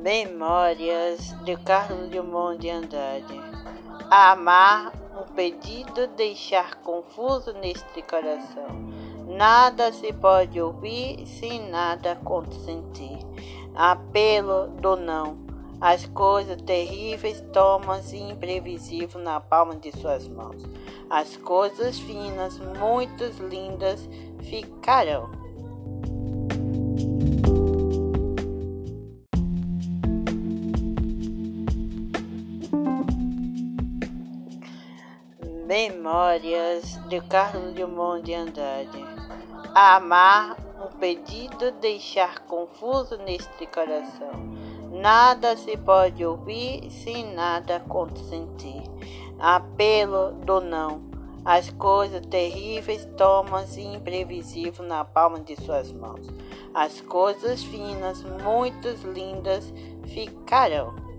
Memórias de Carlos Drummond de Andrade. Amar, um pedido deixar confuso neste coração. Nada se pode ouvir sem nada consentir. Apelo do não. As coisas terríveis tomam-se imprevisível na palma de suas mãos. As coisas finas, muito lindas, ficarão. Memórias de Carlos Drummond de Andrade. Amar, um pedido deixar confuso neste coração. Nada se pode ouvir sem nada consentir. Apelo do não. As coisas terríveis tomam-se imprevisível na palma de suas mãos. As coisas finas, muito lindas, ficarão.